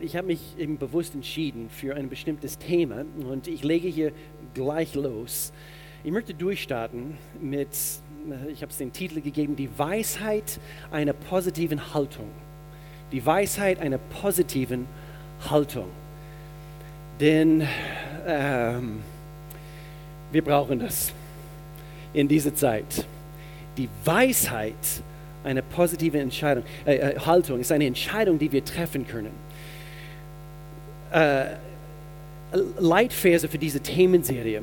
Ich habe mich eben bewusst entschieden für ein bestimmtes Thema und ich lege hier gleich los. Ich möchte durchstarten mit, ich habe es den Titel gegeben, die Weisheit einer positiven Haltung. Die Weisheit einer positiven Haltung. Denn ähm, wir brauchen das in dieser Zeit. Die Weisheit einer positiven Entscheidung, äh, äh Haltung ist eine Entscheidung, die wir treffen können äh, Leitverse für diese Themenserie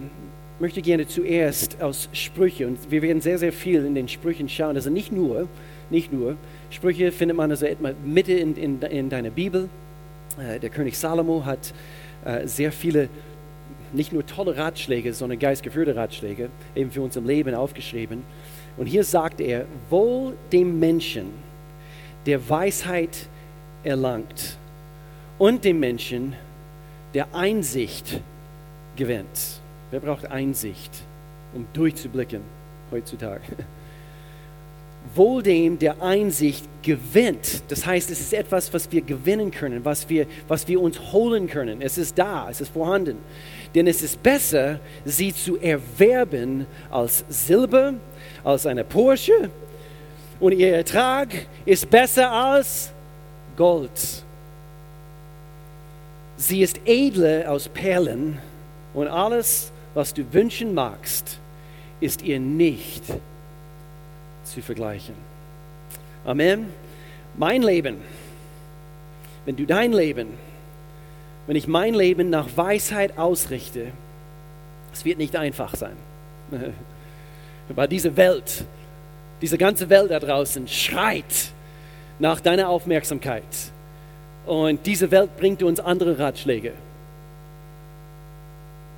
Ich möchte gerne zuerst aus Sprüche und wir werden sehr, sehr viel in den Sprüchen schauen. Also nicht nur, nicht nur, Sprüche findet man also etwa Mitte in, in, in deiner Bibel. Äh, der König Salomo hat äh, sehr viele, nicht nur tolle Ratschläge, sondern geistgeführte Ratschläge eben für unser Leben aufgeschrieben. Und hier sagt er, wohl dem Menschen, der Weisheit erlangt und dem Menschen, der Einsicht gewinnt. Wer braucht Einsicht, um durchzublicken heutzutage? Wohl dem, der Einsicht gewinnt. Das heißt, es ist etwas, was wir gewinnen können, was wir, was wir uns holen können. Es ist da, es ist vorhanden. Denn es ist besser, sie zu erwerben als Silber, als eine Porsche. Und ihr Ertrag ist besser als Gold. Sie ist edler aus Perlen und alles, was du wünschen magst, ist ihr nicht zu vergleichen. Amen. Mein Leben, wenn du dein Leben, wenn ich mein Leben nach Weisheit ausrichte, es wird nicht einfach sein. Weil diese Welt, diese ganze Welt da draußen schreit nach deiner Aufmerksamkeit und diese Welt bringt uns andere Ratschläge.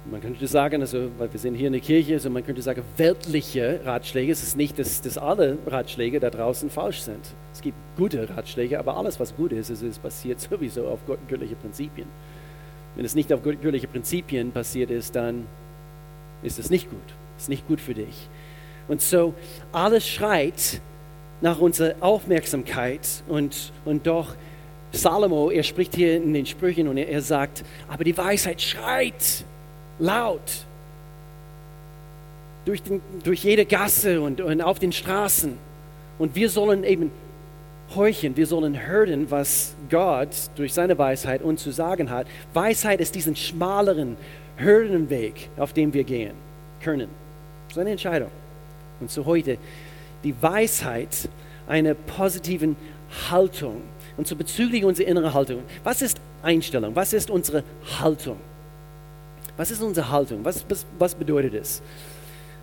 Man könnte sagen, also, weil wir sind hier in der Kirche, also man könnte sagen, weltliche Ratschläge. Es ist nicht, dass, dass alle Ratschläge da draußen falsch sind. Es gibt gute Ratschläge, aber alles, was gut ist, ist, ist basiert sowieso auf göttliche Prinzipien. Wenn es nicht auf göttliche Prinzipien basiert ist, dann ist es nicht gut. Es ist nicht gut für dich. Und so, alles schreit nach unserer Aufmerksamkeit und, und doch Salomo, er spricht hier in den Sprüchen und er, sagt, aber die Weisheit schreit laut durch, den, durch jede Gasse und, und auf den Straßen. Und wir sollen eben horchen, wir sollen hören, was Gott durch seine Weisheit uns zu sagen hat. Weisheit ist diesen schmaleren, Hürdenweg, auf dem wir gehen können. Das ist eine Entscheidung. Und so heute die Weisheit einer positiven Haltung und so bezüglich unserer inneren Haltung. Was ist Einstellung? Was ist unsere Haltung? Was ist unsere Haltung? Was, was, was bedeutet es?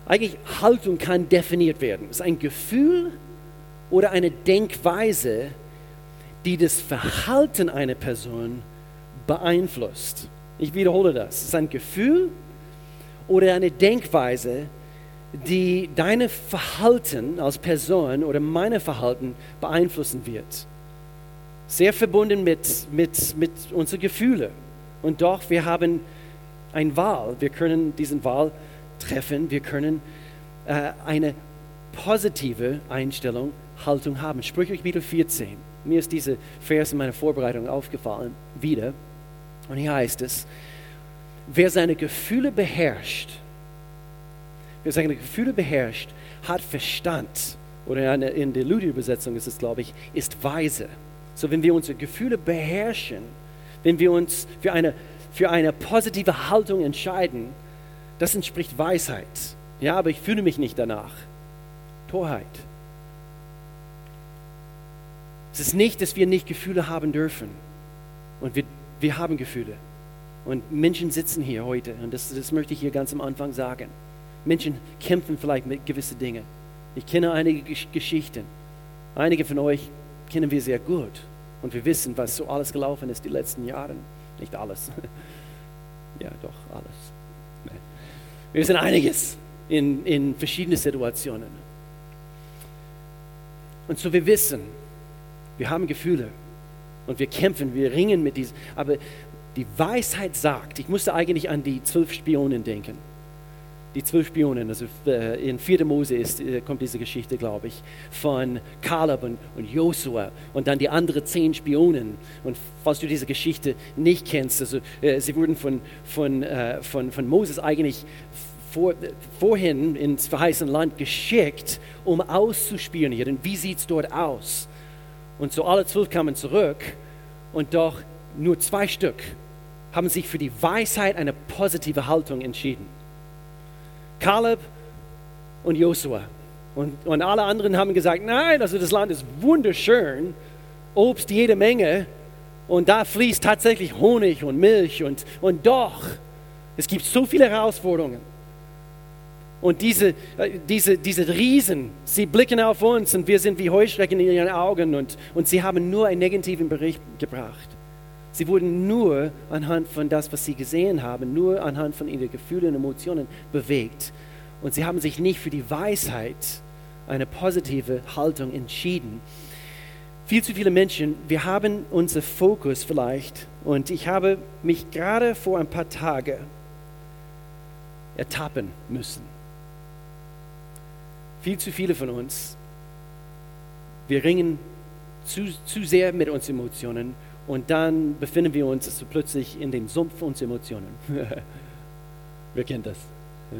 Eigentlich Haltung kann definiert werden. Es ist ein Gefühl oder eine Denkweise, die das Verhalten einer Person beeinflusst. Ich wiederhole das. Es ist ein Gefühl oder eine Denkweise, die deine Verhalten als Person oder meine Verhalten beeinflussen wird sehr verbunden mit, mit, mit unseren Gefühlen. Und doch, wir haben eine Wahl. Wir können diesen Wahl treffen. Wir können äh, eine positive Einstellung, Haltung haben. Sprüche Kapitel 14. Mir ist diese Vers in meiner Vorbereitung aufgefallen, wieder. Und hier heißt es, wer seine Gefühle beherrscht, wer seine Gefühle beherrscht, hat Verstand. Oder in der Luther-Übersetzung ist es, glaube ich, ist weise. So, wenn wir unsere Gefühle beherrschen, wenn wir uns für eine, für eine positive Haltung entscheiden, das entspricht Weisheit. Ja, aber ich fühle mich nicht danach. Torheit. Es ist nicht, dass wir nicht Gefühle haben dürfen. Und wir, wir haben Gefühle. Und Menschen sitzen hier heute, und das, das möchte ich hier ganz am Anfang sagen. Menschen kämpfen vielleicht mit gewissen Dingen. Ich kenne einige Geschichten. Einige von euch kennen wir sehr gut. Und wir wissen, was so alles gelaufen ist die letzten Jahre. Nicht alles. ja, doch, alles. Wir wissen einiges in, in verschiedenen Situationen. Und so wir wissen, wir haben Gefühle und wir kämpfen, wir ringen mit diesen. Aber die Weisheit sagt, ich musste eigentlich an die zwölf Spionen denken. Die zwölf Spionen, also äh, in 4. Mose ist, äh, kommt diese Geschichte, glaube ich, von Kaleb und, und Josua und dann die anderen zehn Spionen. Und falls du diese Geschichte nicht kennst, also äh, sie wurden von, von, von, von Moses eigentlich vor, vorhin ins verheißene Land geschickt, um auszuspionieren, wie sieht es dort aus. Und so alle zwölf kamen zurück und doch nur zwei Stück haben sich für die Weisheit eine positive Haltung entschieden. Kaleb und Josua. Und, und alle anderen haben gesagt, nein, also das Land ist wunderschön, Obst jede Menge und da fließt tatsächlich Honig und Milch und, und doch, es gibt so viele Herausforderungen. Und diese, äh, diese, diese Riesen, sie blicken auf uns und wir sind wie Heuschrecken in ihren Augen und, und sie haben nur einen negativen Bericht gebracht. Sie wurden nur anhand von das, was sie gesehen haben, nur anhand von ihren Gefühlen und Emotionen bewegt. Und sie haben sich nicht für die Weisheit, eine positive Haltung entschieden. Viel zu viele Menschen, wir haben unser Fokus vielleicht, und ich habe mich gerade vor ein paar Tagen ertappen müssen. Viel zu viele von uns, wir ringen zu, zu sehr mit unseren Emotionen und dann befinden wir uns also plötzlich in den Sumpf unserer Emotionen. Wer kennt das?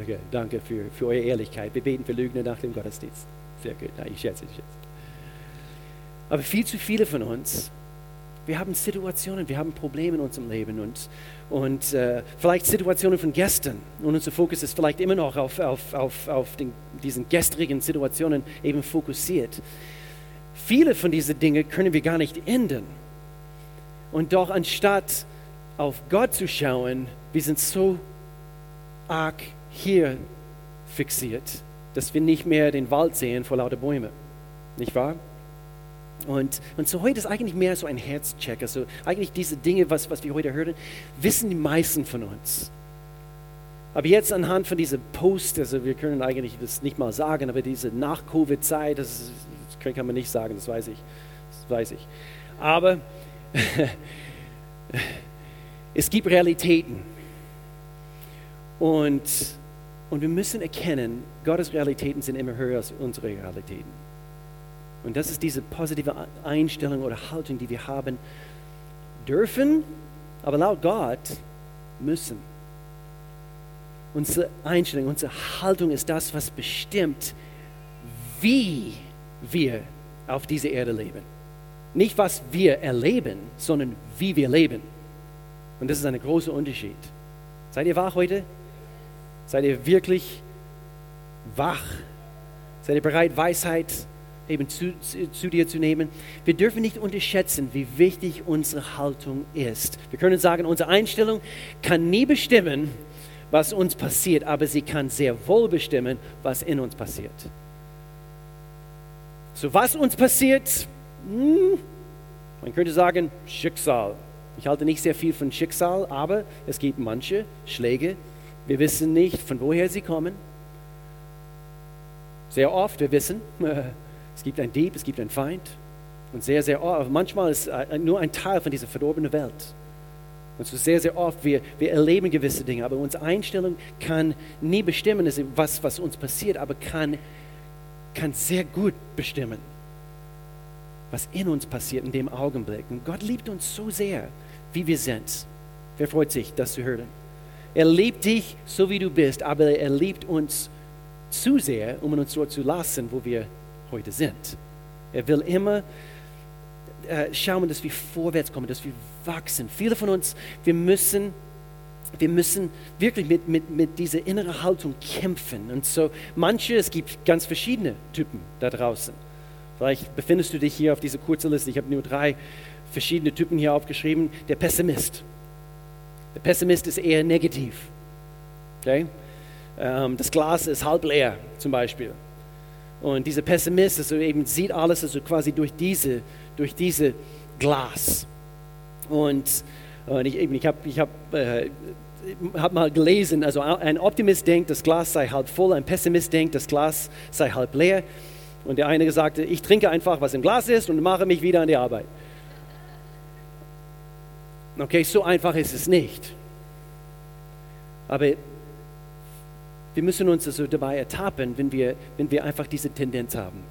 Okay, danke für, für eure Ehrlichkeit. Wir beten für Lügner nach dem Gottesdienst. Sehr gut. Ich schätze, ich schätze. Aber viel zu viele von uns, wir haben Situationen, wir haben Probleme in unserem Leben und, und äh, vielleicht Situationen von gestern. Und unser Fokus ist vielleicht immer noch auf, auf, auf, auf den, diesen gestrigen Situationen eben fokussiert. Viele von diesen Dingen können wir gar nicht ändern. Und doch anstatt auf Gott zu schauen, wir sind so arg hier fixiert, dass wir nicht mehr den Wald sehen vor lauter Bäumen. Nicht wahr? Und, und so heute ist eigentlich mehr so ein Herzcheck. Also eigentlich diese Dinge, was, was wir heute hören, wissen die meisten von uns. Aber jetzt anhand von diesem Post, also wir können eigentlich das nicht mal sagen, aber diese Nach-Covid-Zeit, das, das kann man nicht sagen, das weiß ich. Das weiß ich. Aber es gibt Realitäten. Und, und wir müssen erkennen, Gottes Realitäten sind immer höher als unsere Realitäten. Und das ist diese positive Einstellung oder Haltung, die wir haben dürfen, aber laut Gott müssen. Unsere Einstellung, unsere Haltung ist das, was bestimmt, wie wir auf dieser Erde leben. Nicht, was wir erleben, sondern wie wir leben. Und das ist ein großer Unterschied. Seid ihr wach heute? Seid ihr wirklich wach? Seid ihr bereit, Weisheit eben zu, zu, dir zu nehmen? Wir dürfen nicht unterschätzen, wie wichtig unsere Haltung ist. Wir können sagen, unsere Einstellung kann nie bestimmen, was uns passiert, aber sie kann sehr wohl bestimmen, was in uns passiert. So was uns passiert, hm, man könnte sagen, Schicksal. Ich halte nicht sehr viel von Schicksal, aber es gibt manche Schläge, wir wissen nicht, von woher sie kommen. Sehr oft, wir wissen, es gibt einen Dieb, es gibt einen Feind. Und sehr, sehr oft, manchmal ist es nur ein Teil von dieser verdorbenen Welt. Und so sehr, sehr oft, wir, wir erleben gewisse Dinge, aber unsere Einstellung kann nie bestimmen, was, was uns passiert, aber kann, kann sehr gut bestimmen, was in uns passiert in dem Augenblick. Und Gott liebt uns so sehr, wie wir sind. Wer freut sich, das zu hören? Er liebt dich so, wie du bist, aber er liebt uns zu sehr, um uns dort zu lassen, wo wir heute sind. Er will immer äh, schauen, dass wir vorwärts kommen, dass wir wachsen. Viele von uns, wir müssen, wir müssen wirklich mit, mit, mit dieser inneren Haltung kämpfen. Und so manche, es gibt ganz verschiedene Typen da draußen. Vielleicht befindest du dich hier auf dieser kurzen Liste. Ich habe nur drei verschiedene Typen hier aufgeschrieben. Der Pessimist. Der Pessimist ist eher negativ. Okay? Ähm, das Glas ist halb leer, zum Beispiel. Und dieser Pessimist also eben sieht alles also quasi durch diese, durch diese Glas. Und, und ich, ich habe ich hab, äh, hab mal gelesen, also ein Optimist denkt, das Glas sei halb voll, ein Pessimist denkt, das Glas sei halb leer. Und der eine sagte, ich trinke einfach, was im Glas ist und mache mich wieder an die Arbeit. Okay, so einfach ist es nicht. Aber wir müssen uns also dabei ertappen, wenn wir, wenn wir einfach diese Tendenz haben,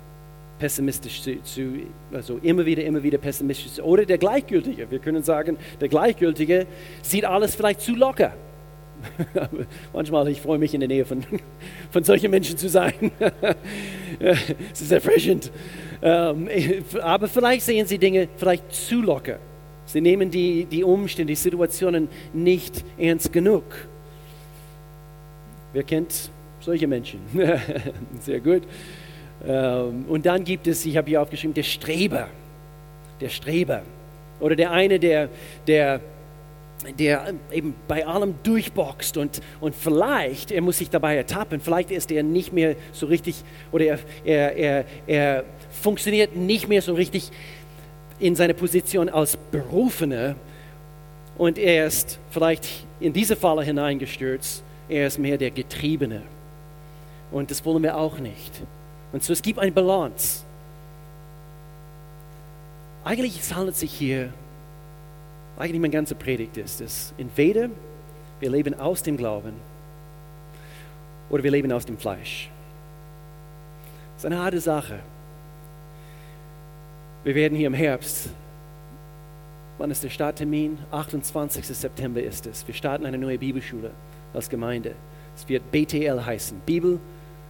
pessimistisch zu, zu, also immer wieder, immer wieder pessimistisch. Oder der Gleichgültige. Wir können sagen, der Gleichgültige sieht alles vielleicht zu locker. Manchmal, ich freue mich in der Nähe von, von solchen Menschen zu sein. es ist erfrischend. Ähm, aber vielleicht sehen sie Dinge vielleicht zu locker. Sie nehmen die, die Umstände, die Situationen nicht ernst genug. Wer kennt solche Menschen? Sehr gut. Ähm, und dann gibt es, ich habe hier aufgeschrieben, der Streber. Der Streber. Oder der eine, der, der, der eben bei allem durchboxt und, und vielleicht, er muss sich dabei ertappen, vielleicht ist er nicht mehr so richtig, oder er, er, er, er funktioniert nicht mehr so richtig in seiner Position als Berufener und er ist vielleicht in diese Falle hineingestürzt, er ist mehr der Getriebene. Und das wollen wir auch nicht. Und so es gibt eine Balance. Eigentlich handelt es sich hier, eigentlich meine ganze Predigt ist es, entweder wir leben aus dem Glauben oder wir leben aus dem Fleisch. Das ist eine harte Sache. Wir werden hier im Herbst, wann ist der Starttermin? 28. September ist es. Wir starten eine neue Bibelschule als Gemeinde. Es wird BTL heißen, Bibel,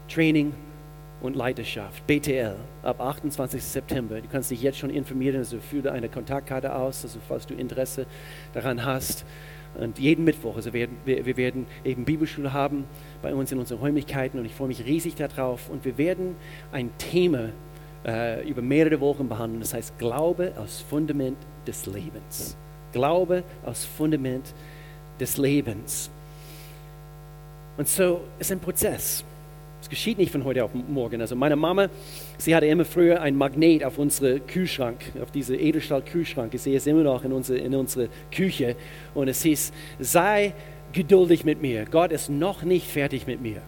Training und Leiterschaft. BTL ab 28. September. Du kannst dich jetzt schon informieren, also fülle eine Kontaktkarte aus, also falls du Interesse daran hast. Und jeden Mittwoch, also wir, wir, wir werden eben Bibelschule haben bei uns in unseren Räumlichkeiten und ich freue mich riesig darauf. Und wir werden ein Thema äh, über mehrere Wochen behandeln, das heißt Glaube als Fundament des Lebens. Glaube als Fundament des Lebens. Und so ist ein Prozess. Es geschieht nicht von heute auf morgen. Also meine Mama, sie hatte immer früher ein Magnet auf unsere Kühlschrank, auf diese Edelstahl-Kühlschrank. Ich sehe es immer noch in unserer in unsere Küche. Und es hieß, sei geduldig mit mir. Gott ist noch nicht fertig mit mir.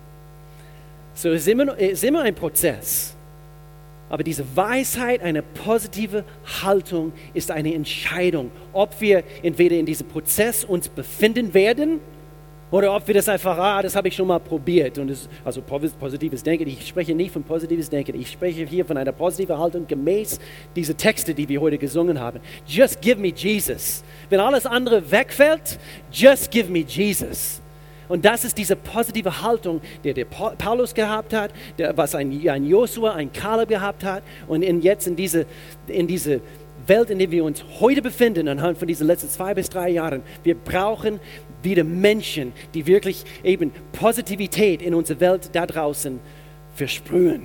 So es ist immer, ist immer ein Prozess. Aber diese Weisheit, eine positive Haltung ist eine Entscheidung, ob wir entweder in diesem Prozess uns befinden werden oder ob wir das einfach, ah, das habe ich schon mal probiert. Und es, also positives Denken, ich spreche nicht von positives Denken, ich spreche hier von einer positiven Haltung gemäß dieser Texte, die wir heute gesungen haben. Just give me Jesus. Wenn alles andere wegfällt, just give me Jesus. Und das ist diese positive Haltung, die der Paulus gehabt hat, der, was ein, ein Josua, ein Kaleb gehabt hat und in, jetzt in diese, in diese Welt, in der wir uns heute befinden, anhand von diesen letzten zwei bis drei Jahren. Wir brauchen wieder Menschen, die wirklich eben Positivität in unsere Welt da draußen versprühen.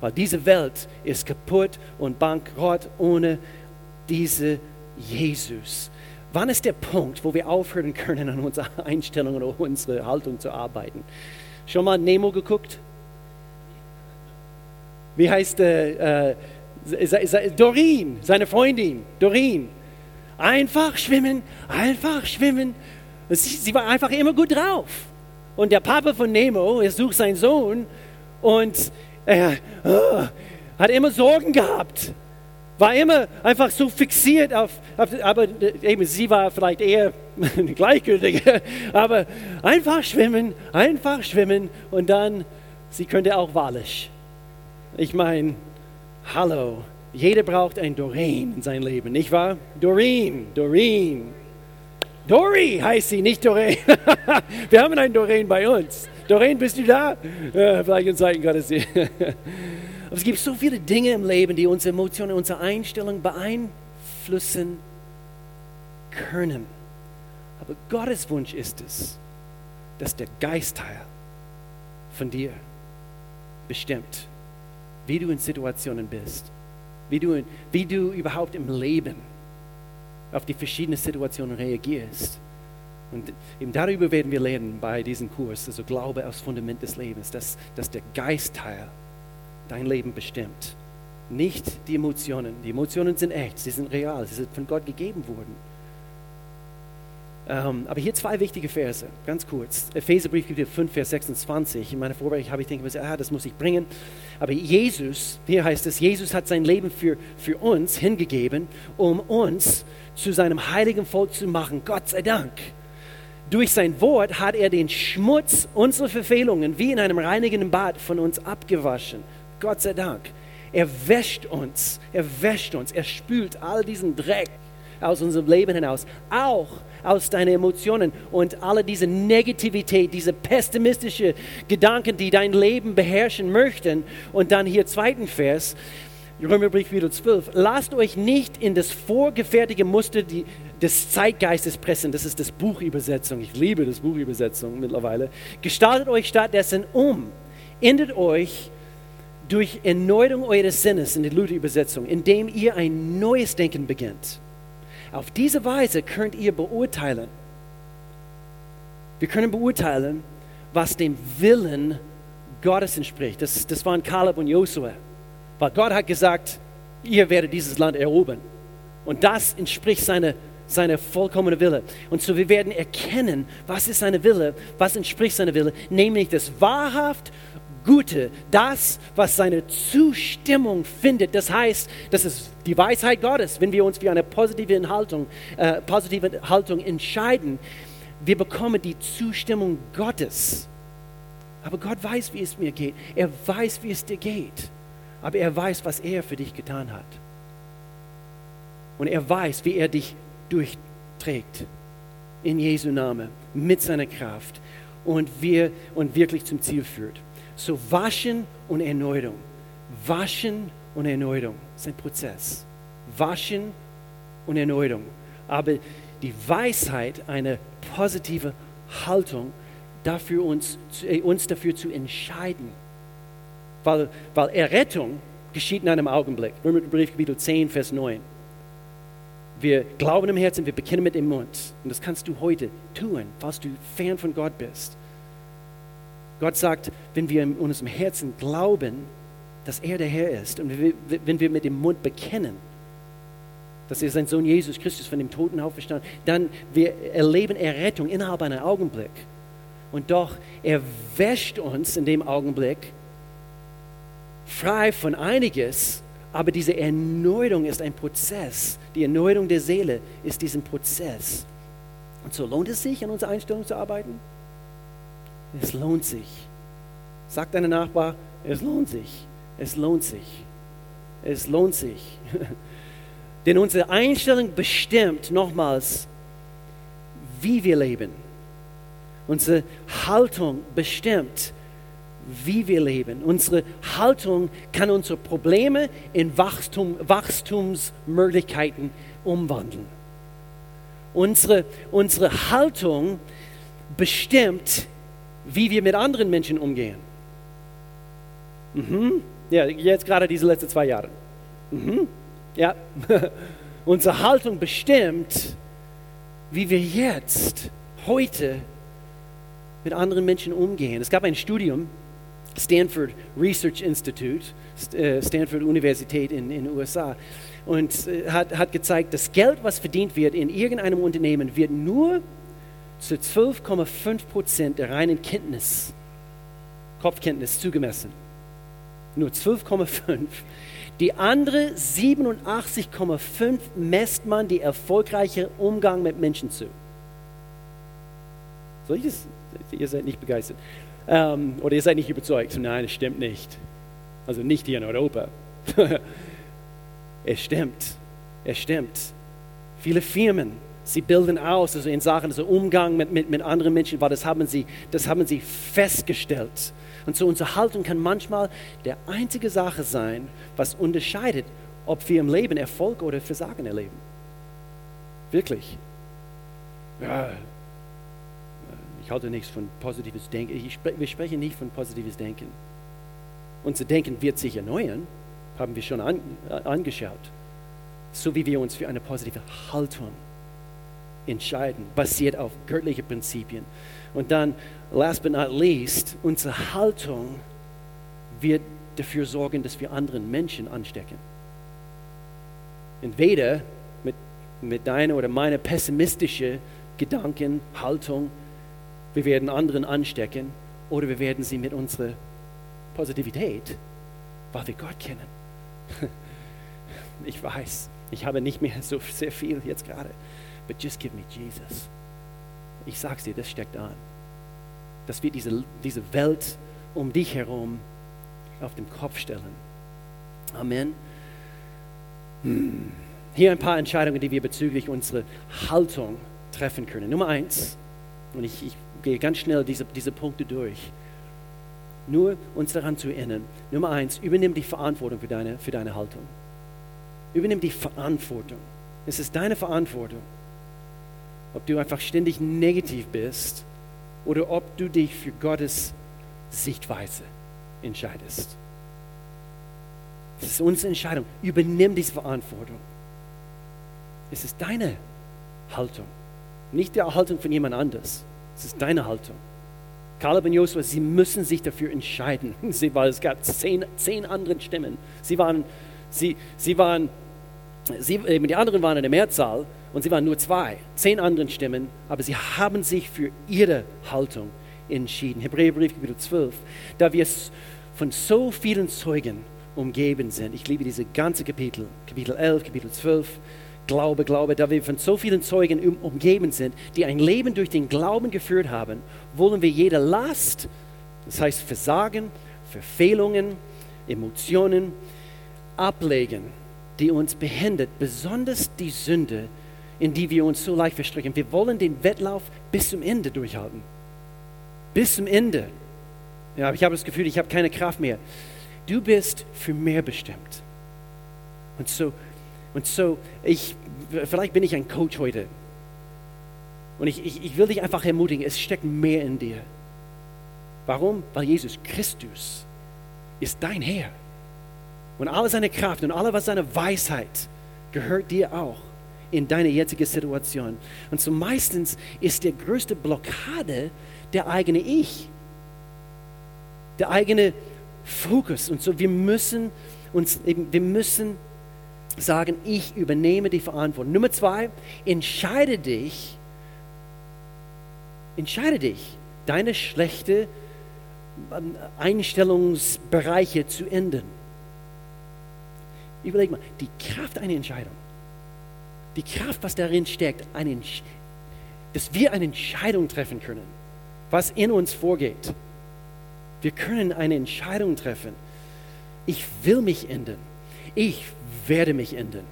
Weil diese Welt ist kaputt und bankrott ohne diese Jesus. Wann ist der Punkt, wo wir aufhören können, an unserer Einstellung oder unserer Haltung zu arbeiten? Schon mal Nemo geguckt? Wie heißt äh, äh, Doreen, seine Freundin, Doreen. Einfach schwimmen, einfach schwimmen. Sie, sie, war einfach immer gut drauf. Und der Papa von Nemo, er sucht seinen Sohn und er oh, hat immer Sorgen gehabt. War immer einfach so fixiert auf, auf aber eben sie war vielleicht eher gleichgültig, aber einfach schwimmen, einfach schwimmen und dann, sie könnte auch Walisch. Ich meine, hallo, jeder braucht ein Doreen in seinem Leben, nicht wahr? Doreen, Doreen. Dori heißt sie, nicht Doreen. Wir haben einen Doreen bei uns. Doreen, bist du da? Ja, vielleicht in Zeiten Gottes. Aber es gibt so viele Dinge im Leben, die unsere Emotionen, unsere Einstellung beeinflussen können. Aber Gottes Wunsch ist es, dass der Geistteil von dir bestimmt, wie du in Situationen bist, wie du, wie du überhaupt im Leben auf die verschiedenen Situationen reagierst. Und eben darüber werden wir lernen bei diesem Kurs, also Glaube als Fundament des Lebens, dass, dass der Geistteil dein Leben bestimmt. Nicht die Emotionen. Die Emotionen sind echt, sie sind real, sie sind von Gott gegeben worden. Ähm, aber hier zwei wichtige Verse, ganz kurz. Epheserbrief gibt 5, Vers 26. In meiner Vorbereitung habe ich gedacht, ah, das muss ich bringen. Aber Jesus, hier heißt es, Jesus hat sein Leben für, für uns hingegeben, um uns zu seinem heiligen Volk zu machen. Gott sei Dank. Durch sein Wort hat er den Schmutz unserer Verfehlungen wie in einem reinigenden Bad von uns abgewaschen. Gott sei Dank. Er wäscht uns, er wäscht uns, er spült all diesen Dreck aus unserem Leben hinaus, auch aus deinen Emotionen und alle diese Negativität, diese pessimistische Gedanken, die dein Leben beherrschen möchten. Und dann hier zweiten Vers, Römerbrief Kapitel 12, lasst euch nicht in das vorgefertigte Muster des Zeitgeistes pressen. Das ist das Buchübersetzung. Ich liebe das Buchübersetzung mittlerweile. Gestaltet euch stattdessen um. Ändert euch durch Erneuerung eures Sinnes in der Luther-Übersetzung, indem ihr ein neues Denken beginnt. Auf diese Weise könnt ihr beurteilen. Wir können beurteilen, was dem Willen Gottes entspricht. Das, das waren Kaleb und Josua. Weil Gott hat gesagt, ihr werdet dieses Land erobern. Und das entspricht seiner seine vollkommene Wille. Und so wir werden erkennen, was ist seine Wille, was entspricht seiner Wille, nämlich das wahrhaft Gute, das, was seine Zustimmung findet. Das heißt, das ist die Weisheit Gottes, wenn wir uns für eine positive Haltung, äh, positive Haltung entscheiden. Wir bekommen die Zustimmung Gottes. Aber Gott weiß, wie es mir geht. Er weiß, wie es dir geht. Aber er weiß, was er für dich getan hat. Und er weiß, wie er dich durchträgt. In Jesu Namen, mit seiner Kraft. Und, wir, und wirklich zum Ziel führt. So Waschen und Erneuerung. Waschen und Erneuerung ist ein Prozess. Waschen und Erneuerung. Aber die Weisheit, eine positive Haltung, dafür uns, äh, uns dafür zu entscheiden. Weil, weil Errettung geschieht in einem Augenblick. Römerbrief Kapitel 10, Vers 9. Wir glauben im Herzen, wir bekennen mit dem Mund. Und das kannst du heute tun, falls du fern von Gott bist. Gott sagt, wenn wir in unserem Herzen glauben, dass er der Herr ist und wenn wir mit dem Mund bekennen, dass er sein Sohn Jesus Christus von dem Toten auferstanden, dann wir erleben Errettung innerhalb einer Augenblick. Und doch, er wäscht uns in dem Augenblick frei von einiges, aber diese Erneuerung ist ein Prozess. Die Erneuerung der Seele ist diesen Prozess. Und so lohnt es sich, an unserer Einstellung zu arbeiten? Es lohnt sich. Sag deinem Nachbar, es lohnt sich. Es lohnt sich. Es lohnt sich. Denn unsere Einstellung bestimmt nochmals, wie wir leben. Unsere Haltung bestimmt, wie wir leben. Unsere Haltung kann unsere Probleme in Wachstum, Wachstumsmöglichkeiten umwandeln. Unsere, unsere Haltung bestimmt, wie wir mit anderen Menschen umgehen. Mhm. Ja, jetzt gerade diese letzten zwei Jahre. Mhm. Ja, unsere Haltung bestimmt, wie wir jetzt, heute mit anderen Menschen umgehen. Es gab ein Studium, Stanford Research Institute, äh, Stanford Universität in den USA, und äh, hat, hat gezeigt, das Geld, was verdient wird in irgendeinem Unternehmen, wird nur zu 12,5 Prozent der reinen Kenntnis, Kopfkenntnis zugemessen. Nur 12,5. Die andere 87,5 messt man die erfolgreiche Umgang mit Menschen zu. Soll ich das? Ihr seid nicht begeistert. Ähm, oder ihr seid nicht überzeugt. Nein, es stimmt nicht. Also nicht hier in Europa. es stimmt. Es stimmt. Viele Firmen Sie bilden aus, also in Sachen also Umgang mit, mit, mit anderen Menschen, weil das haben, sie, das haben sie festgestellt. Und so unsere Haltung kann manchmal der einzige Sache sein, was unterscheidet, ob wir im Leben Erfolg oder Versagen erleben. Wirklich. Ja, ich halte nichts von positives Denken. Ich, wir sprechen nicht von positives Denken. Unser Denken wird sich erneuern, haben wir schon an, äh, angeschaut. So wie wir uns für eine positive Haltung entscheiden, basiert auf göttlichen Prinzipien. Und dann, last but not least, unsere Haltung wird dafür sorgen, dass wir anderen Menschen anstecken. Entweder mit, mit deiner oder meiner pessimistischen Gedanken, Haltung, wir werden anderen anstecken, oder wir werden sie mit unserer Positivität, weil wir Gott kennen. Ich weiß, ich habe nicht mehr so sehr viel jetzt gerade. But just give me Jesus. ich sag's dir, das steckt an. Das wird diese, diese Welt um dich herum auf den Kopf stellen. Amen. Hm. Hier ein paar Entscheidungen, die wir bezüglich unserer Haltung treffen können. Nummer eins, und ich, ich gehe ganz schnell diese, diese Punkte durch. Nur uns daran zu erinnern. Nummer eins, übernimm die Verantwortung für deine, für deine Haltung. Übernimm die Verantwortung. Es ist deine Verantwortung. Ob du einfach ständig negativ bist oder ob du dich für Gottes Sichtweise entscheidest. Es ist unsere Entscheidung. Übernimm diese Verantwortung. Es ist deine Haltung, nicht die Haltung von jemand anders. Es ist deine Haltung. Kaleb und Josua, sie müssen sich dafür entscheiden, sie, weil es gab zehn, zehn andere Stimmen. Sie waren, sie, sie waren, sie, die anderen waren in der Mehrzahl und sie waren nur zwei, zehn andere Stimmen, aber sie haben sich für ihre Haltung entschieden. Hebräerbrief Kapitel 12, da wir von so vielen Zeugen umgeben sind. Ich liebe diese ganze Kapitel, Kapitel 11, Kapitel 12, Glaube, Glaube, da wir von so vielen Zeugen um, umgeben sind, die ein Leben durch den Glauben geführt haben, wollen wir jede Last, das heißt Versagen, Verfehlungen, Emotionen, ablegen, die uns behindert, besonders die Sünde, in die wir uns so leicht verstricken. Wir wollen den Wettlauf bis zum Ende durchhalten. Bis zum Ende. Ja, ich habe das Gefühl, ich habe keine Kraft mehr. Du bist für mehr bestimmt. Und so und so, ich, vielleicht bin ich ein Coach heute. Und ich, ich, ich will dich einfach ermutigen, es steckt mehr in dir. Warum? Weil Jesus Christus ist dein Herr. Und alle seine Kraft und alle seine Weisheit gehört dir auch in deine jetzige Situation. Und so meistens ist die größte Blockade der eigene Ich, der eigene Fokus. Und so wir müssen uns eben, wir müssen sagen, ich übernehme die Verantwortung. Nummer zwei, entscheide dich, entscheide dich, deine schlechte ähm, Einstellungsbereiche zu ändern. Überleg mal, die Kraft einer Entscheidung, die Kraft, was darin steckt, eine, dass wir eine Entscheidung treffen können, was in uns vorgeht. Wir können eine Entscheidung treffen. Ich will mich ändern. Ich werde mich ändern.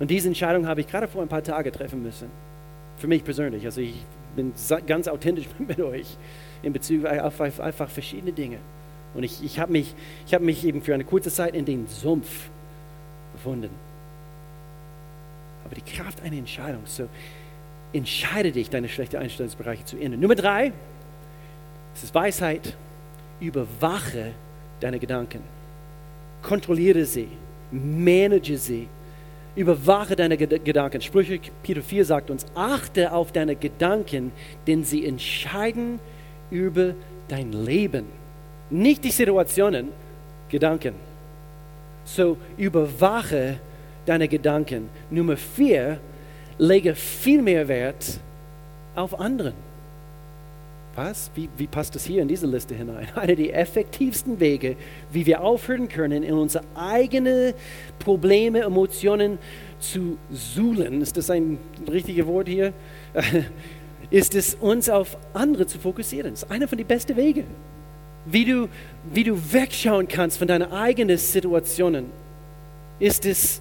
Und diese Entscheidung habe ich gerade vor ein paar Tagen treffen müssen. Für mich persönlich. Also ich bin ganz authentisch mit euch in Bezug auf einfach verschiedene Dinge. Und ich, ich habe mich, hab mich eben für eine kurze Zeit in den Sumpf befunden. Aber die Kraft einer Entscheidung, so entscheide dich, deine schlechten Einstellungsbereiche zu ändern. Nummer drei, es ist Weisheit, überwache deine Gedanken. Kontrolliere sie manage sie. Überwache deine Gedanken. Sprüche Peter 4 sagt uns, achte auf deine Gedanken, denn sie entscheiden über dein Leben. Nicht die Situationen, Gedanken. So überwache deine Gedanken. Nummer 4, lege viel mehr Wert auf anderen. Was? Wie, wie passt das hier in diese Liste hinein? Einer der effektivsten Wege, wie wir aufhören können, in unsere eigenen Probleme, Emotionen zu suhlen, ist das ein richtiges Wort hier? ist es, uns auf andere zu fokussieren. Das ist einer von den besten Wegen. Wie du, wie du wegschauen kannst von deinen eigenen Situationen, ist es,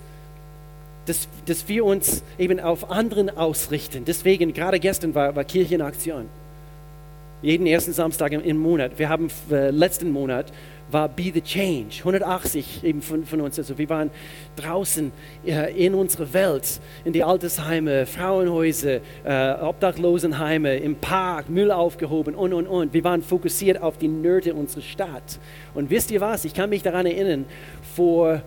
dass, dass wir uns eben auf anderen ausrichten. Deswegen, gerade gestern war, war Kirche in Aktion jeden ersten Samstag im, Monat. Wir haben äh, letzten Monat war Be the Change, 180 eben von, von uns. Also wir waren draußen äh, in unserer Welt, in die Altersheime, Frauenhäuser, äh, Obdachlosenheime, im Park, Müll aufgehoben und, und, und. Wir waren fokussiert auf die Nöte unserer Stadt. Und wisst ihr was, ich kann mich daran erinnern, vor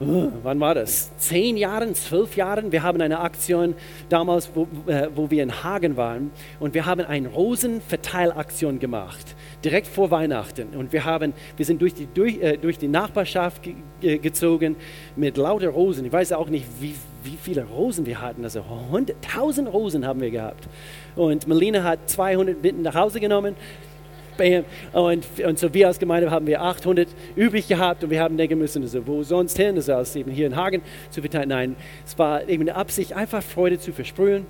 wann war das? Zehn Jahren, zwölf Jahren. Wir haben eine Aktion damals, wo, äh, wo wir in Hagen waren und wir haben eine Rosenverteilaktion gemacht, direkt vor Weihnachten. Und wir, haben, wir sind durch die, durch, äh, durch die Nachbarschaft ge gezogen mit lauter Rosen. Ich weiß auch nicht, wie, wie viele Rosen wir hatten. Also 1000 Rosen haben wir gehabt. Und Melina hat 200 mitten nach Hause genommen. Bam. Und, und so wir als Gemeinde haben wir 800 übrig gehabt und wir haben denken müssen, also wo sonst hin, also als eben hier in Hagen zu verteilen. Nein, es war eben eine Absicht, einfach Freude zu versprühen.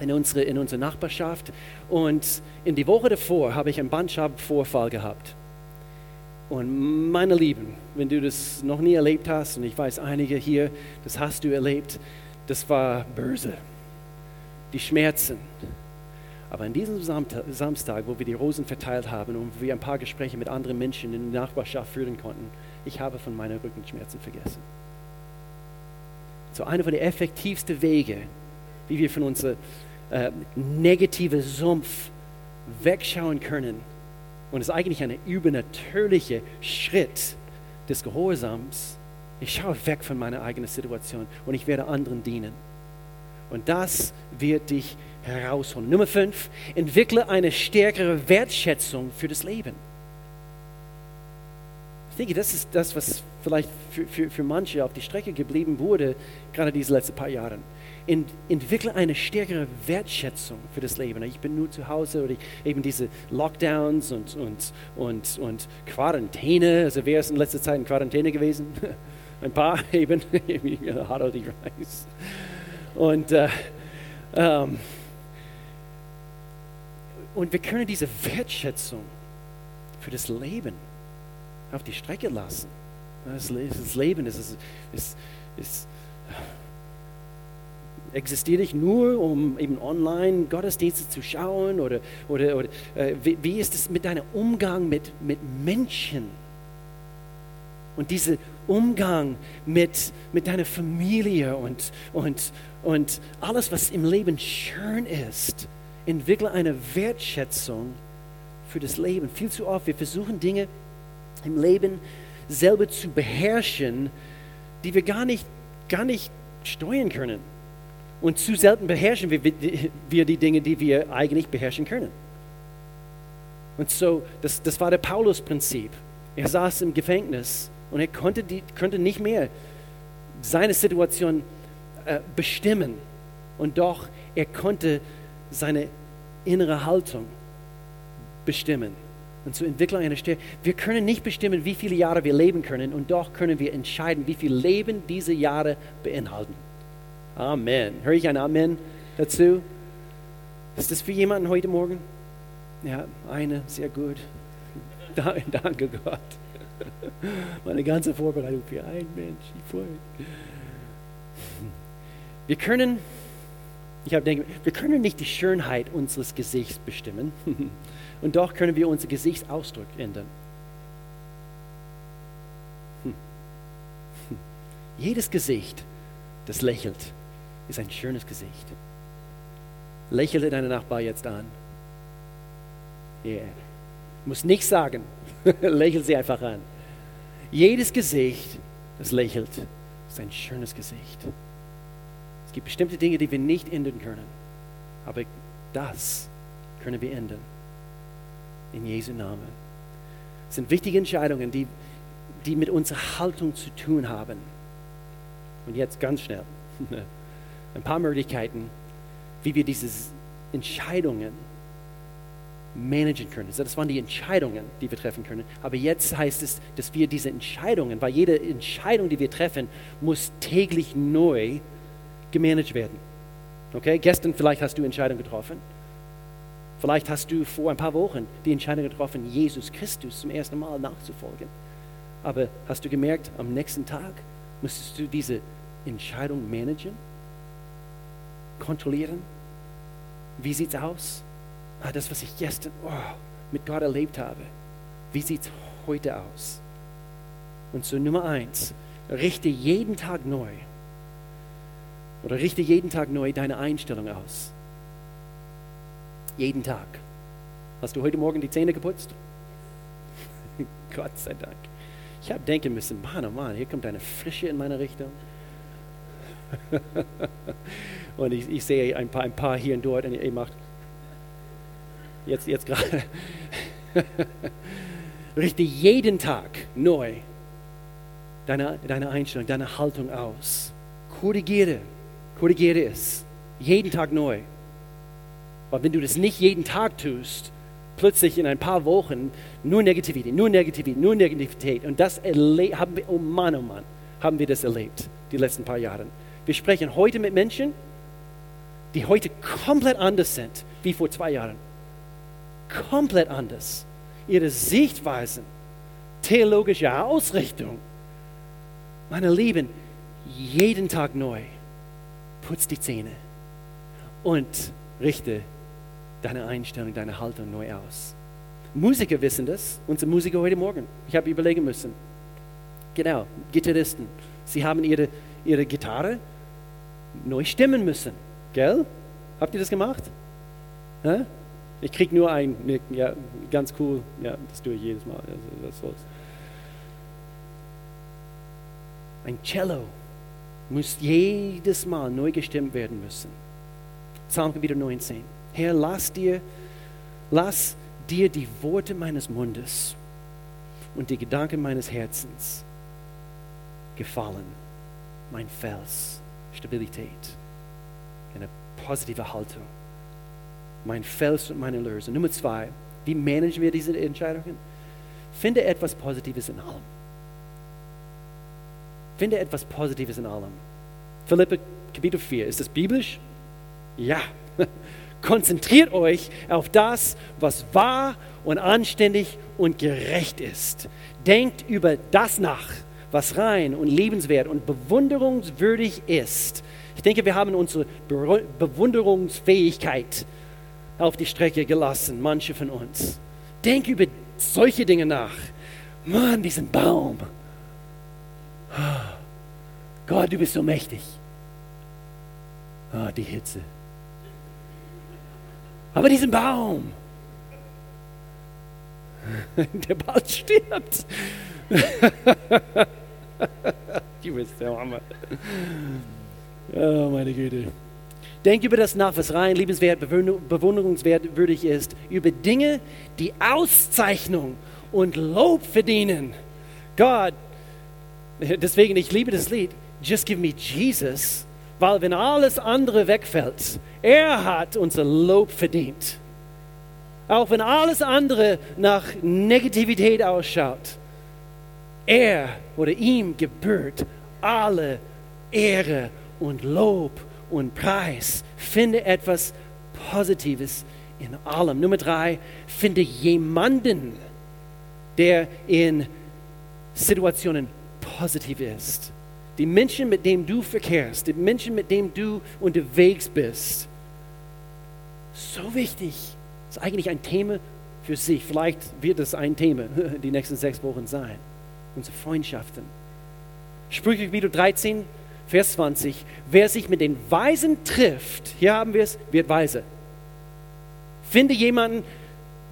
in unsere, in unsere Nachbarschaft. Und in die Woche davor habe ich einen Bandscheibenvorfall gehabt. Und meine Lieben, wenn du das noch nie erlebt hast, und ich weiß einige hier, das hast du erlebt, das war böse. Die Schmerzen. Aber an diesem Samstag, wo wir die Rosen verteilt haben und wir ein paar Gespräche mit anderen Menschen in der Nachbarschaft führen konnten, ich habe von meinen Rückenschmerzen vergessen. So einer von den effektivsten Wege, wie wir von unserem äh, negativen Sumpf wegschauen können. Und es ist eigentlich ein übernatürlicher Schritt des Gehorsams. Ich schaue weg von meiner eigenen Situation und ich werde anderen dienen. Und das wird dich herausholen. Nummer fünf, entwickle eine stärkere Wertschätzung für das Leben. Ich denke, das ist das, was vielleicht für, für, für manche auf die Strecke geblieben wurde, gerade diese letzten paar Jahre. Ent, entwickle eine stärkere Wertschätzung für das Leben. Ich bin nur zu Hause oder eben diese Lockdowns und, und, und, und Quarantäne. Also wer ist in letzter Zeit in Quarantäne gewesen? Ein paar eben, Harold, ich weiß. Und, äh, ähm, und wir können diese Wertschätzung für das Leben auf die Strecke lassen. Das, Leben ist, ist, ist, ist existiere ich nur, um eben online Gottesdienste zu schauen? Oder, oder, oder äh, wie, wie, ist es mit deinem Umgang mit, mit Menschen? Und dieser Umgang mit, mit deiner Familie und, und, und alles, was im Leben schön ist, entwickle eine Wertschätzung für das Leben. Viel zu oft, wir versuchen Dinge im Leben selber zu beherrschen, die wir gar nicht, gar nicht steuern können. Und zu selten beherrschen wir, wir die Dinge, die wir eigentlich beherrschen können. Und so, das, das war der Paulus-Prinzip. Er saß im Gefängnis und er konnte, die, konnte nicht mehr seine Situation äh, bestimmen. Und doch, er konnte seine innere Haltung bestimmen und zu entwickeln eine Stärke. Wir können nicht bestimmen, wie viele Jahre wir leben können und doch können wir entscheiden, wie viel Leben diese Jahre beinhalten. Amen. Höre ich ein Amen dazu? Ist das für jemanden heute Morgen? Ja, eine, sehr gut. Danke Gott. Meine ganze Vorbereitung für einen Mensch. Ich freue. Wir können, ich habe denke, wir können nicht die Schönheit unseres Gesichts bestimmen. Und doch können wir unseren Gesichtsausdruck ändern. Jedes Gesicht, das lächelt, ist ein schönes Gesicht. Lächle deinen Nachbar jetzt an. Yeah. Muss nichts sagen. Lächel sie einfach an. Jedes Gesicht, das lächelt, ist ein schönes Gesicht. Gibt bestimmte Dinge, die wir nicht ändern können. Aber das können wir ändern. In Jesu Namen. Es sind wichtige Entscheidungen, die, die mit unserer Haltung zu tun haben. Und jetzt ganz schnell ein paar Möglichkeiten, wie wir diese Entscheidungen managen können. Das waren die Entscheidungen, die wir treffen können. Aber jetzt heißt es, dass wir diese Entscheidungen, weil jede Entscheidung, die wir treffen, muss täglich neu gemanagt werden. Okay, gestern vielleicht hast du Entscheidungen getroffen. Vielleicht hast du vor ein paar Wochen die Entscheidung getroffen, Jesus Christus zum ersten Mal nachzufolgen. Aber hast du gemerkt, am nächsten Tag müsstest du diese Entscheidung managen? kontrollieren. Wie sieht es aus? Ah, das, was ich gestern oh, mit Gott erlebt habe. Wie sieht es heute aus? Und so Nummer eins, richte jeden Tag neu oder richte jeden Tag neu deine Einstellung aus. Jeden Tag. Hast du heute Morgen die Zähne geputzt? Gott sei Dank. Ich habe denken müssen, Mann, oh Mann, hier kommt eine Frische in meine Richtung. Und ich, ich, sehe ein paar, ein paar hier und dort und ihr macht jetzt, jetzt gerade. Richte jeden Tag neu deine, deine Einstellung, deine Haltung aus. Korrigiere, korrigiere es. Jeden Tag neu. Weil wenn du das nicht jeden Tag tust, plötzlich in ein paar Wochen nur Negativität, nur Negativität, nur Negativität. Und das haben wir, oh Mann, oh Mann, haben wir das erlebt, die letzten paar Jahre. Wir sprechen heute mit Menschen, die heute komplett anders sind wie vor zwei Jahren. Komplett anders. Ihre Sichtweisen, theologische Ausrichtung. Meine Lieben, jeden Tag neu. Putz die Zähne und richte deine Einstellung, deine Haltung neu aus. Musiker wissen das, unsere Musiker heute Morgen. Ich habe überlegen müssen. Genau, Gitarristen. Sie haben ihre, ihre Gitarre neu stimmen müssen. Gell? Habt ihr das gemacht? Hä? Ich kriege nur ein Nicken, ja, ganz cool. Ja, das tue ich jedes Mal. Also, was soll's. Ein Cello muss jedes Mal neu gestimmt werden müssen. Psalm Kapitel 19. Herr, lass dir, lass dir die Worte meines Mundes und die Gedanken meines Herzens gefallen. Mein Fels, Stabilität, eine positive Haltung. Mein Fels und meine Lösung. Nummer zwei, wie managen wir diese Entscheidungen? Finde etwas Positives in allem. Finde etwas Positives in allem. Philippe Kapitel 4, ist das biblisch? Ja. Konzentriert euch auf das, was wahr und anständig und gerecht ist. Denkt über das nach, was rein und lebenswert und bewunderungswürdig ist. Ich denke, wir haben unsere Bewunderungsfähigkeit auf die Strecke gelassen, manche von uns. Denk über solche Dinge nach. Mann, diesen Baum. Gott, du bist so mächtig. Ah, die Hitze. Aber diesen Baum, der bald stirbt. du bist der Hammer. Oh, meine Güte. Denk über das nach, was rein, liebenswert, bewunderungswert würdig ist, über Dinge, die Auszeichnung und Lob verdienen. Gott, deswegen, ich liebe das Lied, Just Give Me Jesus, weil wenn alles andere wegfällt, er hat unser Lob verdient. Auch wenn alles andere nach Negativität ausschaut, er oder ihm gebührt alle Ehre und Lob und Preis. Finde etwas Positives in allem. Nummer drei, finde jemanden, der in Situationen positiv ist. Die Menschen, mit denen du verkehrst, die Menschen, mit denen du unterwegs bist, so wichtig. Das ist eigentlich ein Thema für sich. Vielleicht wird es ein Thema die nächsten sechs Wochen sein. Unsere Freundschaften. Sprüche Kapitel 13, Vers 20. Wer sich mit den Weisen trifft, hier haben wir es, wird weise. Finde jemanden,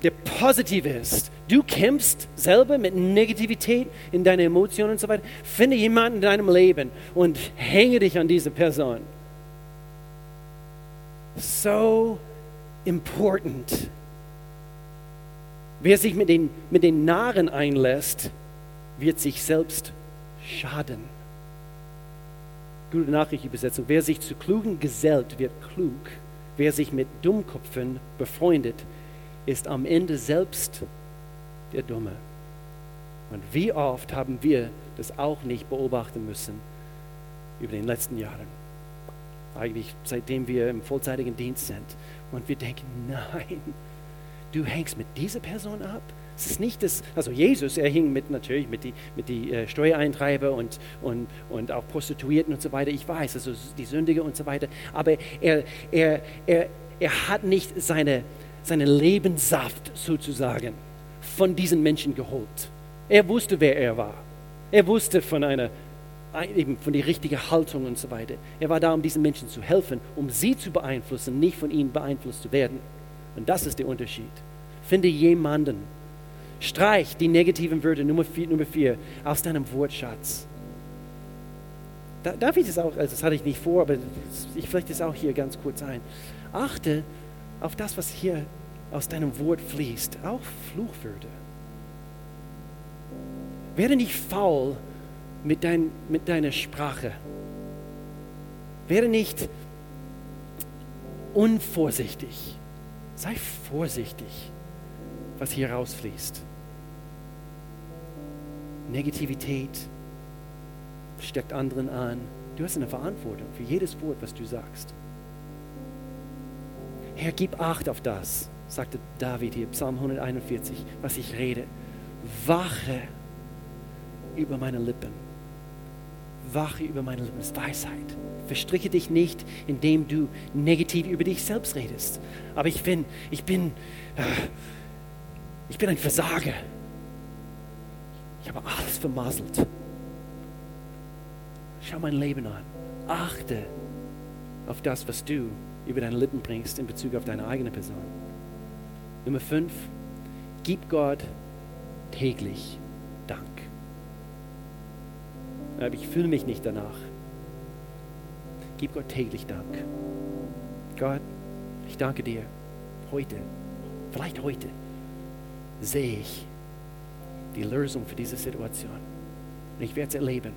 der positiv ist. Du kämpfst selber mit Negativität in deinen Emotionen und so weiter. Finde jemanden in deinem Leben und hänge dich an diese Person. So important. Wer sich mit den, mit den Narren einlässt, wird sich selbst schaden. Gute Nachricht, Übersetzung. Wer sich zu Klugen gesellt, wird klug. Wer sich mit Dummköpfen befreundet, ist am Ende selbst der Dumme. Und wie oft haben wir das auch nicht beobachten müssen über den letzten Jahren? Eigentlich seitdem wir im vollzeitigen Dienst sind. Und wir denken, nein, du hängst mit dieser Person ab. Es ist nicht das, also Jesus, er hing mit natürlich mit die, mit die äh, Steuereintreiber und, und, und auch Prostituierten und so weiter. Ich weiß, also die Sündige und so weiter. Aber er, er, er, er hat nicht seine, seinen Lebenssaft sozusagen von diesen Menschen geholt. Er wusste, wer er war. Er wusste von einer eben von der richtigen Haltung und so weiter. Er war da, um diesen Menschen zu helfen, um sie zu beeinflussen, nicht von ihnen beeinflusst zu werden. Und das ist der Unterschied. Finde jemanden. Streich die negativen Wörter Nummer vier, Nummer vier aus deinem Wortschatz. Da, darf ich das auch, also das hatte ich nicht vor, aber ich vielleicht das auch hier ganz kurz ein. Achte auf das, was hier aus deinem Wort fließt, auch Fluchwörter. Werde nicht faul mit, dein, mit deiner Sprache. Werde nicht unvorsichtig. Sei vorsichtig, was hier rausfließt. Negativität steckt anderen an. Du hast eine Verantwortung für jedes Wort, was du sagst. Herr, gib Acht auf das, sagte David hier, Psalm 141, was ich rede. Wache über meine Lippen. Wache über meine Lippen. Das ist Weisheit. Verstricke dich nicht, indem du negativ über dich selbst redest. Aber ich bin, ich bin, äh, ich bin ein Versager. Ich habe alles vermasselt. Schau mein Leben an. Achte auf das, was du über deine Lippen bringst in Bezug auf deine eigene Person. Nummer fünf, gib Gott täglich Dank. Ich fühle mich nicht danach. Gib Gott täglich Dank. Gott, ich danke dir. Heute, vielleicht heute, sehe ich die Lösung für diese Situation. Und ich werde es erleben.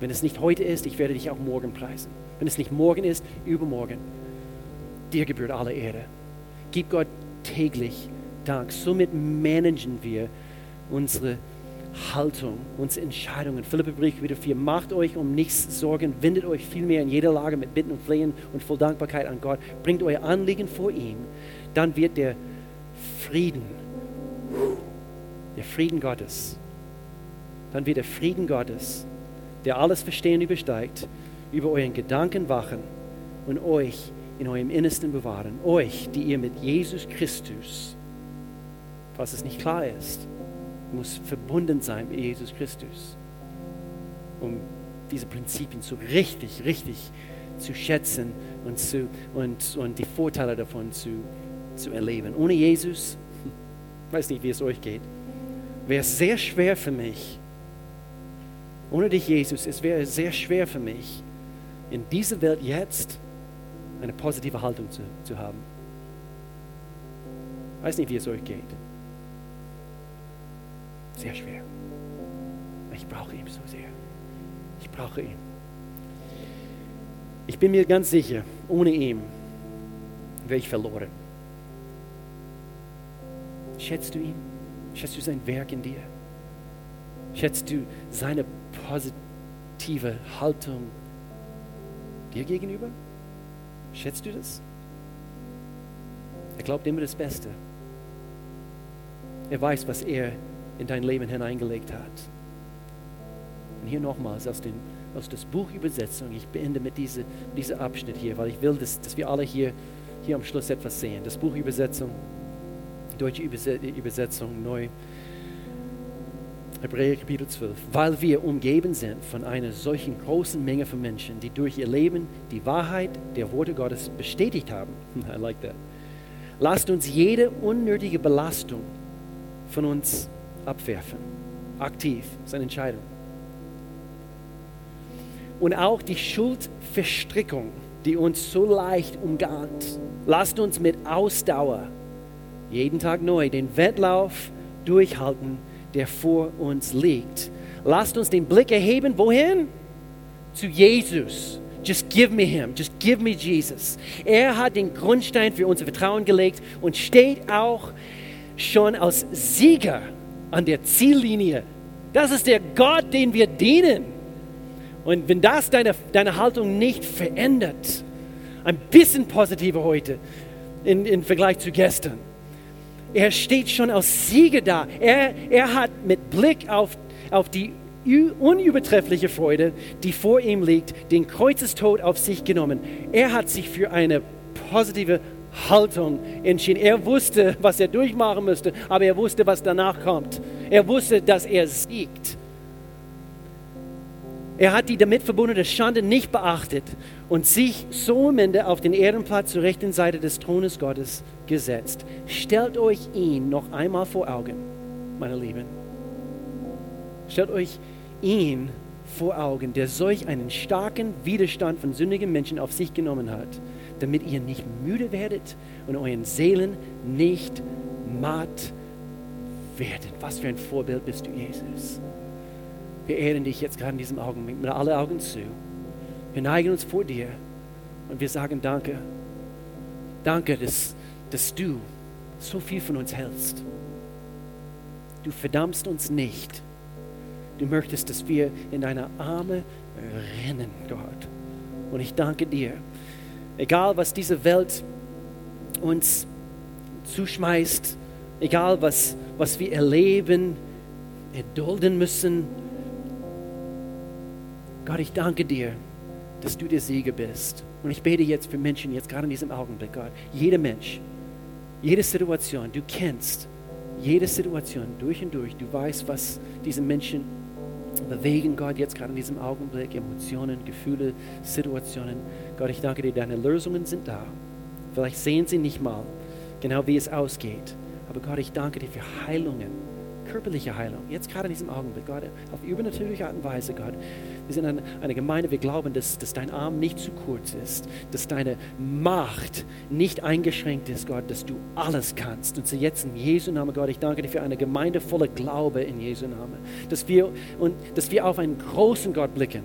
Wenn es nicht heute ist, ich werde dich auch morgen preisen. Wenn es nicht morgen ist, übermorgen. Dir gebührt alle Ehre. Gib Gott täglich Dank. Somit managen wir unsere Haltung, unsere Entscheidungen. Philippa Brief wieder 4. Macht euch um nichts Sorgen, wendet euch vielmehr in jeder Lage mit Bitten und Flehen und voll Dankbarkeit an Gott. Bringt euer Anliegen vor ihm. Dann wird der Frieden, der Frieden Gottes, dann wird der Frieden Gottes, der alles Verstehen übersteigt, über euren Gedanken wachen und euch in eurem Innersten bewahren. Euch, die ihr mit Jesus Christus, falls es nicht klar ist, muss verbunden sein mit Jesus Christus, um diese Prinzipien so richtig, richtig zu schätzen und, zu, und, und die Vorteile davon zu, zu erleben. Ohne Jesus, ich weiß nicht, wie es euch geht, wäre es sehr schwer für mich, ohne dich, Jesus, es wäre sehr schwer für mich, in dieser Welt jetzt eine positive Haltung zu, zu haben. Ich weiß nicht, wie es euch geht. Sehr schwer. Ich brauche ihn so sehr. Ich brauche ihn. Ich bin mir ganz sicher, ohne ihn wäre ich verloren. Schätzt du ihn? Schätzt du sein Werk in dir? Schätzt du seine positive Haltung dir gegenüber? Schätzt du das? Er glaubt immer das Beste. Er weiß, was er in dein Leben hineingelegt hat. Und hier nochmals aus, den, aus das Buch Übersetzung. Ich beende mit diesem diese Abschnitt hier, weil ich will, dass, dass wir alle hier, hier am Schluss etwas sehen. Das Buch Übersetzung, deutsche Übersetzung neu. Hebräer Kapitel 12. Weil wir umgeben sind von einer solchen großen Menge von Menschen, die durch ihr Leben die Wahrheit der Worte Gottes bestätigt haben. I like that. Lasst uns jede unnötige Belastung von uns abwerfen. Aktiv, ist eine Entscheidung. Und auch die Schuldverstrickung, die uns so leicht umgarnt. Lasst uns mit Ausdauer jeden Tag neu den Wettlauf durchhalten, der vor uns liegt. Lasst uns den Blick erheben, wohin? Zu Jesus. Just give me him. Just give me Jesus. Er hat den Grundstein für unser Vertrauen gelegt und steht auch schon als Sieger an der Ziellinie. Das ist der Gott, den wir dienen. Und wenn das deine, deine Haltung nicht verändert, ein bisschen positiver heute im Vergleich zu gestern, er steht schon als Sieger da. Er, er hat mit Blick auf, auf die unübertreffliche Freude, die vor ihm liegt, den Kreuzestod auf sich genommen. Er hat sich für eine positive Haltung entschieden. Er wusste, was er durchmachen müsste, aber er wusste, was danach kommt. Er wusste, dass er siegt. Er hat die damit verbundene Schande nicht beachtet und sich so am Ende auf den Ehrenplatz zur rechten Seite des Thrones Gottes gesetzt. Stellt euch ihn noch einmal vor Augen, meine Lieben. Stellt euch ihn vor Augen, der solch einen starken Widerstand von sündigen Menschen auf sich genommen hat damit ihr nicht müde werdet und euren Seelen nicht matt werdet. Was für ein Vorbild bist du, Jesus. Wir ehren dich jetzt gerade in diesem Augenblick mit allen Augen zu. Wir neigen uns vor dir und wir sagen Danke. Danke, dass, dass du so viel von uns hältst. Du verdammst uns nicht. Du möchtest, dass wir in deine Arme rennen, Gott. Und ich danke dir, Egal, was diese Welt uns zuschmeißt, egal was, was wir erleben, erdulden müssen. Gott, ich danke dir, dass du der Sieger bist. Und ich bete jetzt für Menschen, jetzt gerade in diesem Augenblick, Gott. Jeder Mensch, jede Situation, du kennst jede Situation durch und durch. Du weißt, was diese Menschen bewegen, Gott, jetzt gerade in diesem Augenblick, Emotionen, Gefühle, Situationen. Gott, ich danke dir, deine Lösungen sind da. Vielleicht sehen sie nicht mal genau, wie es ausgeht. Aber Gott, ich danke dir für Heilungen körperliche Heilung, jetzt gerade in diesem Augenblick, Gott, auf übernatürliche Art und Weise, Gott. Wir sind eine, Gemeinde, wir glauben, dass, dass dein Arm nicht zu kurz ist, dass deine Macht nicht eingeschränkt ist, Gott, dass du alles kannst. Und so jetzt in Jesu Namen, Gott, ich danke dir für eine Gemeinde voller Glaube in Jesu Namen, dass wir, und, dass wir auf einen großen Gott blicken.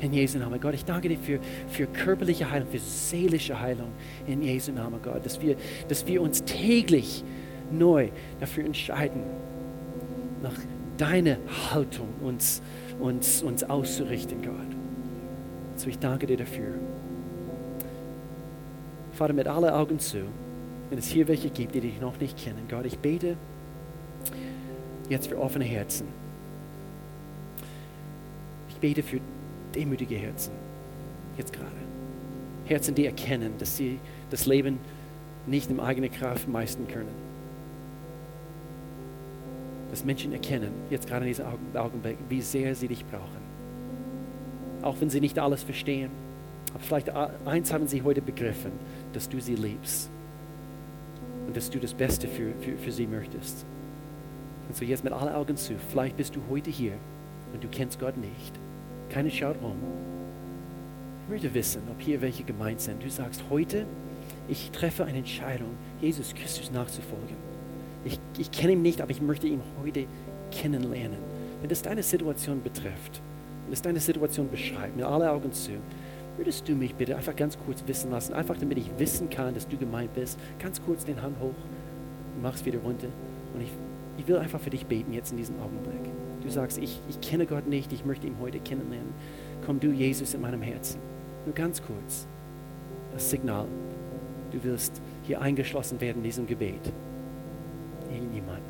In Jesu Namen, Gott, ich danke dir für, für körperliche Heilung, für seelische Heilung in Jesu Namen, Gott, dass wir, dass wir uns täglich neu dafür entscheiden, nach deiner Haltung uns, uns, uns auszurichten, Gott. So ich danke dir dafür. Vater, mit allen Augen zu, wenn es hier welche gibt, die dich noch nicht kennen, Gott, ich bete jetzt für offene Herzen. Ich bete für demütige Herzen, jetzt gerade. Herzen, die erkennen, dass sie das Leben nicht in eigener Kraft meistern können dass Menschen erkennen, jetzt gerade in diesem Augenblick, wie sehr sie dich brauchen. Auch wenn sie nicht alles verstehen. Aber vielleicht eins haben sie heute begriffen, dass du sie liebst und dass du das Beste für, für, für sie möchtest. Und so jetzt mit allen Augen zu, vielleicht bist du heute hier und du kennst Gott nicht. Keiner schaut um. Ich möchte wissen, ob hier welche gemeint sind. Du sagst heute, ich treffe eine Entscheidung, Jesus Christus nachzufolgen. Ich, ich kenne ihn nicht, aber ich möchte ihn heute kennenlernen. Wenn das deine Situation betrifft, wenn es deine Situation beschreibt, mit aller Augen zu, würdest du mich bitte einfach ganz kurz wissen lassen, einfach damit ich wissen kann, dass du gemeint bist, ganz kurz den Hand hoch mach's wieder runter. Und ich, ich will einfach für dich beten jetzt in diesem Augenblick. Du sagst, ich, ich kenne Gott nicht, ich möchte ihn heute kennenlernen. Komm du, Jesus, in meinem Herzen. Nur ganz kurz. Das Signal. Du wirst hier eingeschlossen werden in diesem Gebet irgendjemand.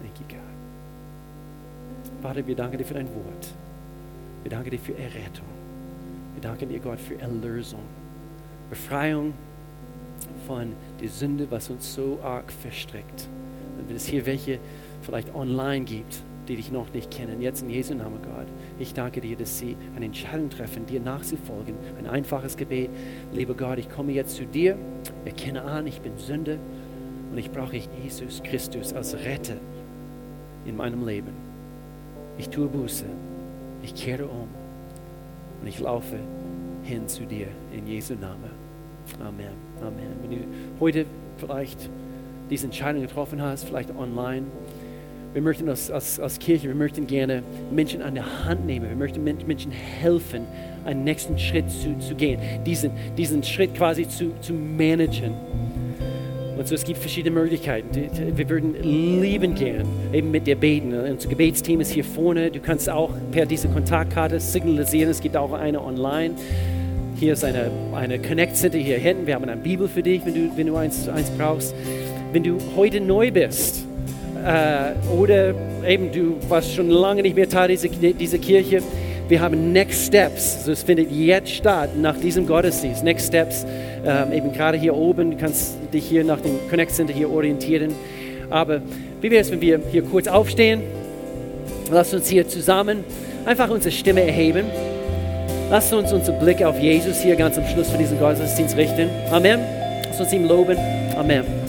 Thank you, God. Vater, wir danken dir für dein Wort. Wir danken dir für Errettung. Wir danken dir, Gott, für Erlösung. Befreiung von der Sünde, was uns so arg verstrickt. Und wenn es hier welche vielleicht online gibt, die dich noch nicht kennen. Jetzt in Jesu Namen, Gott. Ich danke dir, dass sie eine Entscheidung treffen, dir nachzufolgen. Ein einfaches Gebet. Lieber Gott, ich komme jetzt zu dir, erkenne an, ich bin Sünde und ich brauche Jesus Christus als Retter in meinem Leben. Ich tue Buße, ich kehre um und ich laufe hin zu dir in Jesu Namen. Amen. Amen. Wenn du heute vielleicht diese Entscheidung getroffen hast, vielleicht online, wir möchten als, als, als Kirche, wir möchten gerne Menschen an der Hand nehmen. Wir möchten Menschen helfen, einen nächsten Schritt zu, zu gehen, diesen, diesen Schritt quasi zu, zu managen. Und so, es gibt verschiedene Möglichkeiten. Wir würden lieben gern eben mit dir beten. Unser Gebetsteam ist hier vorne. Du kannst auch per diese Kontaktkarte signalisieren. Es gibt auch eine online. Hier ist eine, eine Connect Center hier hinten. Wir haben eine Bibel für dich, wenn du, wenn du eins, eins brauchst. Wenn du heute neu bist, äh, oder eben du warst schon lange nicht mehr Teil dieser, dieser Kirche. Wir haben Next Steps. Also es findet jetzt statt nach diesem Gottesdienst. Next Steps, ähm, eben gerade hier oben. Du kannst dich hier nach dem Connect Center hier orientieren. Aber wie wäre es, wenn wir hier kurz aufstehen? Lass uns hier zusammen einfach unsere Stimme erheben. Lass uns unseren Blick auf Jesus hier ganz am Schluss von diesem Gottesdienst richten. Amen. Lass uns ihm loben. Amen.